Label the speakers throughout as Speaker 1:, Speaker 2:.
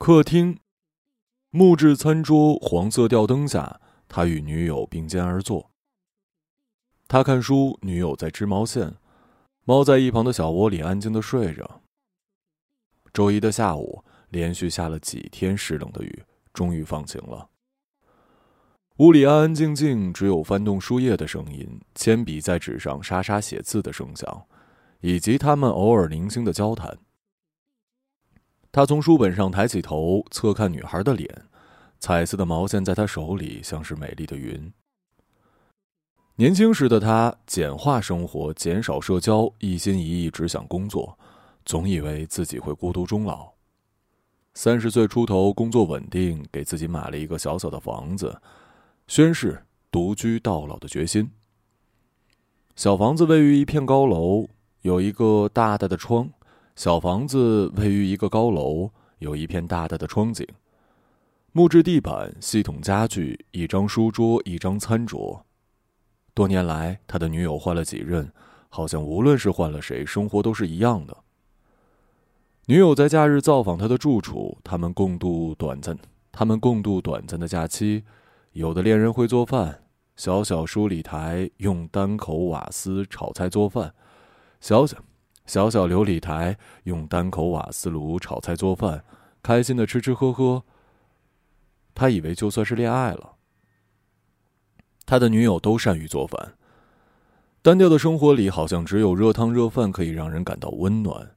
Speaker 1: 客厅，木质餐桌，黄色吊灯下，他与女友并肩而坐。他看书，女友在织毛线，猫在一旁的小窝里安静的睡着。周一的下午，连续下了几天湿冷的雨，终于放晴了。屋里安安静静，只有翻动书页的声音，铅笔在纸上沙沙写字的声响，以及他们偶尔零星的交谈。他从书本上抬起头，侧看女孩的脸，彩色的毛线在他手里像是美丽的云。年轻时的他简化生活，减少社交，一心一意只想工作，总以为自己会孤独终老。三十岁出头，工作稳定，给自己买了一个小小的房子。宣誓独居到老的决心。小房子位于一片高楼，有一个大大的窗。小房子位于一个高楼，有一片大大的窗景。木质地板，系统家具，一张书桌，一张餐桌。多年来，他的女友换了几任，好像无论是换了谁，生活都是一样的。女友在假日造访他的住处，他们共度短暂，他们共度短暂的假期。有的恋人会做饭，小小梳理台用单口瓦斯炒菜做饭，小小小小琉璃台用单口瓦斯炉炒菜做饭，开心的吃吃喝喝。他以为就算是恋爱了，他的女友都善于做饭。单调的生活里，好像只有热汤热饭可以让人感到温暖，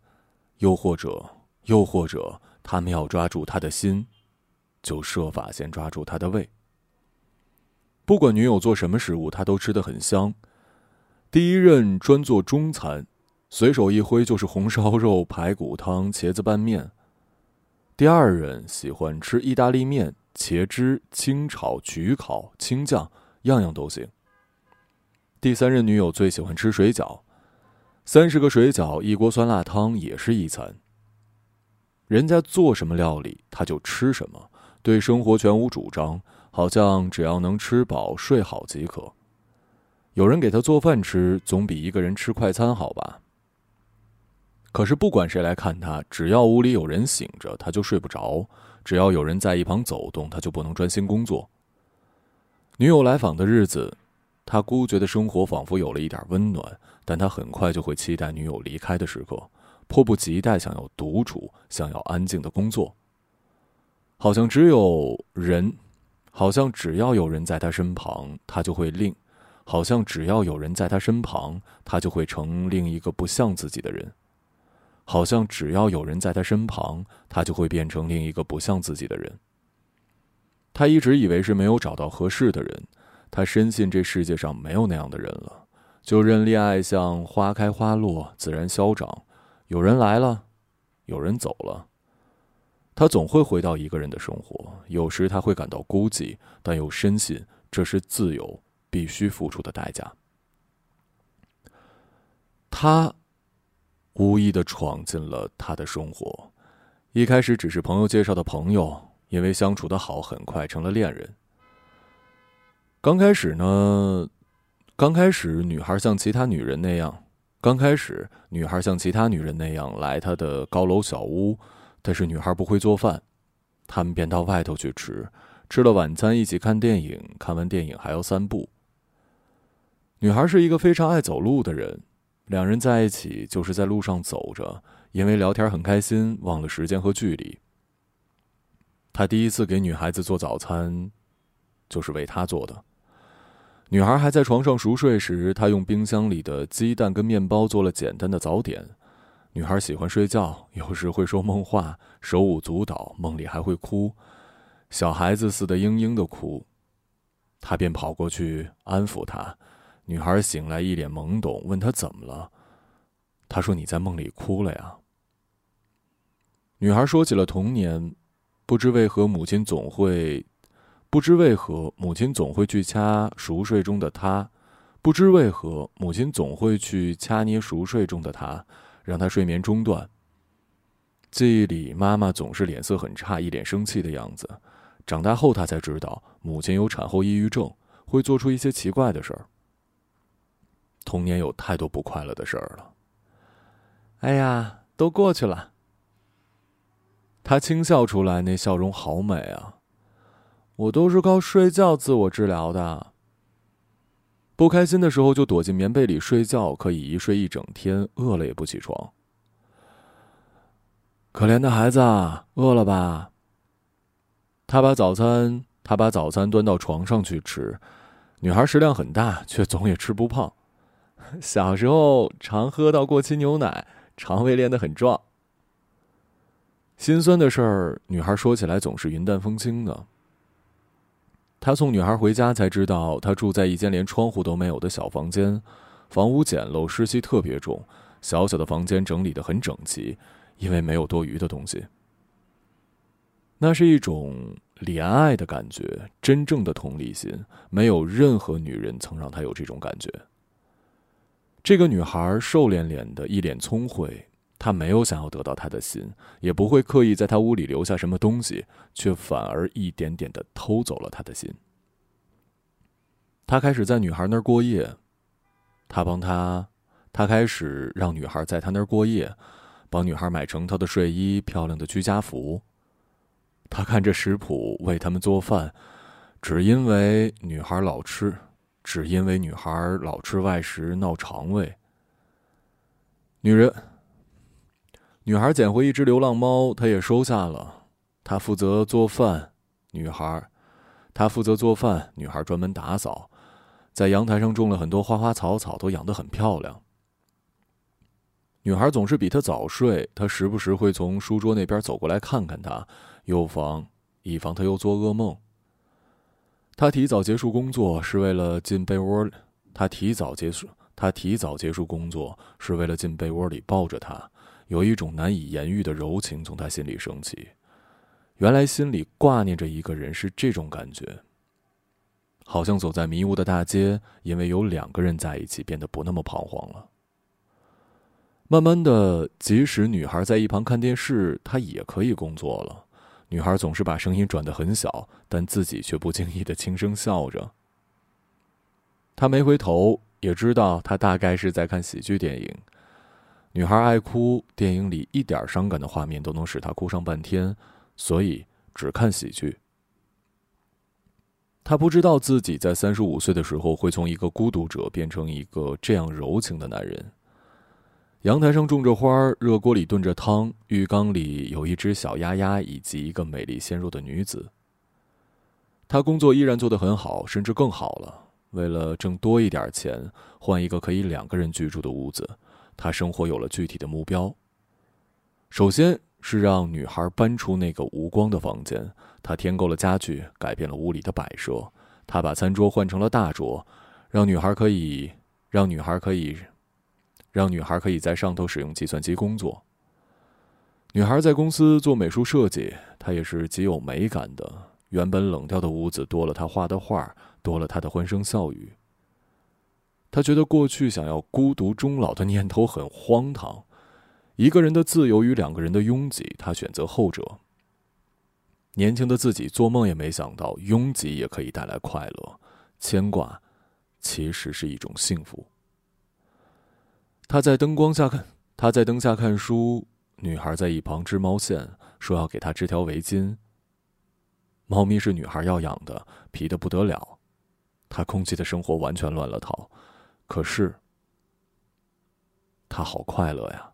Speaker 1: 又或者，又或者，他们要抓住他的心，就设法先抓住他的胃。不管女友做什么食物，他都吃得很香。第一任专做中餐，随手一挥就是红烧肉、排骨汤、茄子拌面。第二任喜欢吃意大利面，茄汁、清炒、焗烤、青酱，样样都行。第三任女友最喜欢吃水饺，三十个水饺，一锅酸辣汤也是一餐。人家做什么料理，他就吃什么，对生活全无主张。好像只要能吃饱睡好即可。有人给他做饭吃，总比一个人吃快餐好吧？可是不管谁来看他，只要屋里有人醒着，他就睡不着；只要有人在一旁走动，他就不能专心工作。女友来访的日子，他孤绝的生活仿佛有了一点温暖，但他很快就会期待女友离开的时刻，迫不及待想要独处，想要安静的工作。好像只有人。好像只要有人在他身旁，他就会另；好像只要有人在他身旁，他就会成另一个不像自己的人；好像只要有人在他身旁，他就会变成另一个不像自己的人。他一直以为是没有找到合适的人，他深信这世界上没有那样的人了，就任恋爱像花开花落，自然消长。有人来了，有人走了。他总会回到一个人的生活，有时他会感到孤寂，但又深信这是自由必须付出的代价。他无意的闯进了他的生活，一开始只是朋友介绍的朋友，因为相处的好，很快成了恋人。刚开始呢，刚开始女孩像其他女人那样，刚开始女孩像其他女人那样来他的高楼小屋。但是女孩不会做饭，他们便到外头去吃，吃了晚餐一起看电影，看完电影还要散步。女孩是一个非常爱走路的人，两人在一起就是在路上走着，因为聊天很开心，忘了时间和距离。他第一次给女孩子做早餐，就是为她做的。女孩还在床上熟睡时，他用冰箱里的鸡蛋跟面包做了简单的早点。女孩喜欢睡觉，有时会说梦话，手舞足蹈，梦里还会哭，小孩子似的嘤嘤的哭。他便跑过去安抚她。女孩醒来一脸懵懂，问他怎么了。他说：“你在梦里哭了呀。”女孩说起了童年，不知为何母亲总会，不知为何母亲总会去掐熟睡中的他，不知为何母亲总会去掐捏熟睡中的他。让他睡眠中断。记忆里，妈妈总是脸色很差，一脸生气的样子。长大后，她才知道母亲有产后抑郁症，会做出一些奇怪的事儿。童年有太多不快乐的事儿了。哎呀，都过去了。他轻笑出来，那笑容好美啊！我都是靠睡觉自我治疗的。不开心的时候就躲进棉被里睡觉，可以一睡一整天，饿了也不起床。可怜的孩子，饿了吧？他把早餐，他把早餐端到床上去吃。女孩食量很大，却总也吃不胖。小时候常喝到过期牛奶，肠胃练得很壮。心酸的事儿，女孩说起来总是云淡风轻的。他送女孩回家，才知道她住在一间连窗户都没有的小房间，房屋简陋，湿气特别重。小小的房间整理的很整齐，因为没有多余的东西。那是一种怜爱的感觉，真正的同理心。没有任何女人曾让他有这种感觉。这个女孩瘦脸脸的，一脸聪慧。他没有想要得到她的心，也不会刻意在她屋里留下什么东西，却反而一点点的偷走了她的心。他开始在女孩那儿过夜，他帮她，他开始让女孩在他那儿过夜，帮女孩买成套的睡衣、漂亮的居家服。他看着食谱为他们做饭，只因为女孩老吃，只因为女孩老吃外食闹肠胃。女人。女孩捡回一只流浪猫，她也收下了。她负责做饭，女孩，她负责做饭，女孩专门打扫。在阳台上种了很多花花草草，都养得很漂亮。女孩总是比他早睡，他时不时会从书桌那边走过来看看她，又防以防她又做噩梦。他提早结束工作是为了进被窝，他提早结束，他提早结束工作是为了进被窝里抱着她。有一种难以言喻的柔情从他心里升起，原来心里挂念着一个人是这种感觉。好像走在迷雾的大街，因为有两个人在一起，变得不那么彷徨了。慢慢的，即使女孩在一旁看电视，她也可以工作了。女孩总是把声音转得很小，但自己却不经意的轻声笑着。他没回头，也知道他大概是在看喜剧电影。女孩爱哭，电影里一点伤感的画面都能使她哭上半天，所以只看喜剧。她不知道自己在三十五岁的时候会从一个孤独者变成一个这样柔情的男人。阳台上种着花，热锅里炖着汤，浴缸里有一只小鸭鸭以及一个美丽纤弱的女子。他工作依然做得很好，甚至更好了。为了挣多一点钱，换一个可以两个人居住的屋子。他生活有了具体的目标。首先是让女孩搬出那个无光的房间。他添购了家具，改变了屋里的摆设。他把餐桌换成了大桌，让女孩可以让女孩可以让女孩可以在上头使用计算机工作。女孩在公司做美术设计，她也是极有美感的。原本冷掉的屋子多了她画的画，多了她的欢声笑语。她觉得过去想要孤独终老的念头很荒唐，一个人的自由与两个人的拥挤，她选择后者。年轻的自己做梦也没想到，拥挤也可以带来快乐，牵挂其实是一种幸福。他在灯光下看，他在灯下看书，女孩在一旁织毛线，说要给他织条围巾。猫咪是女孩要养的，皮的不得了，他空气的生活完全乱了套。可是，他好快乐呀。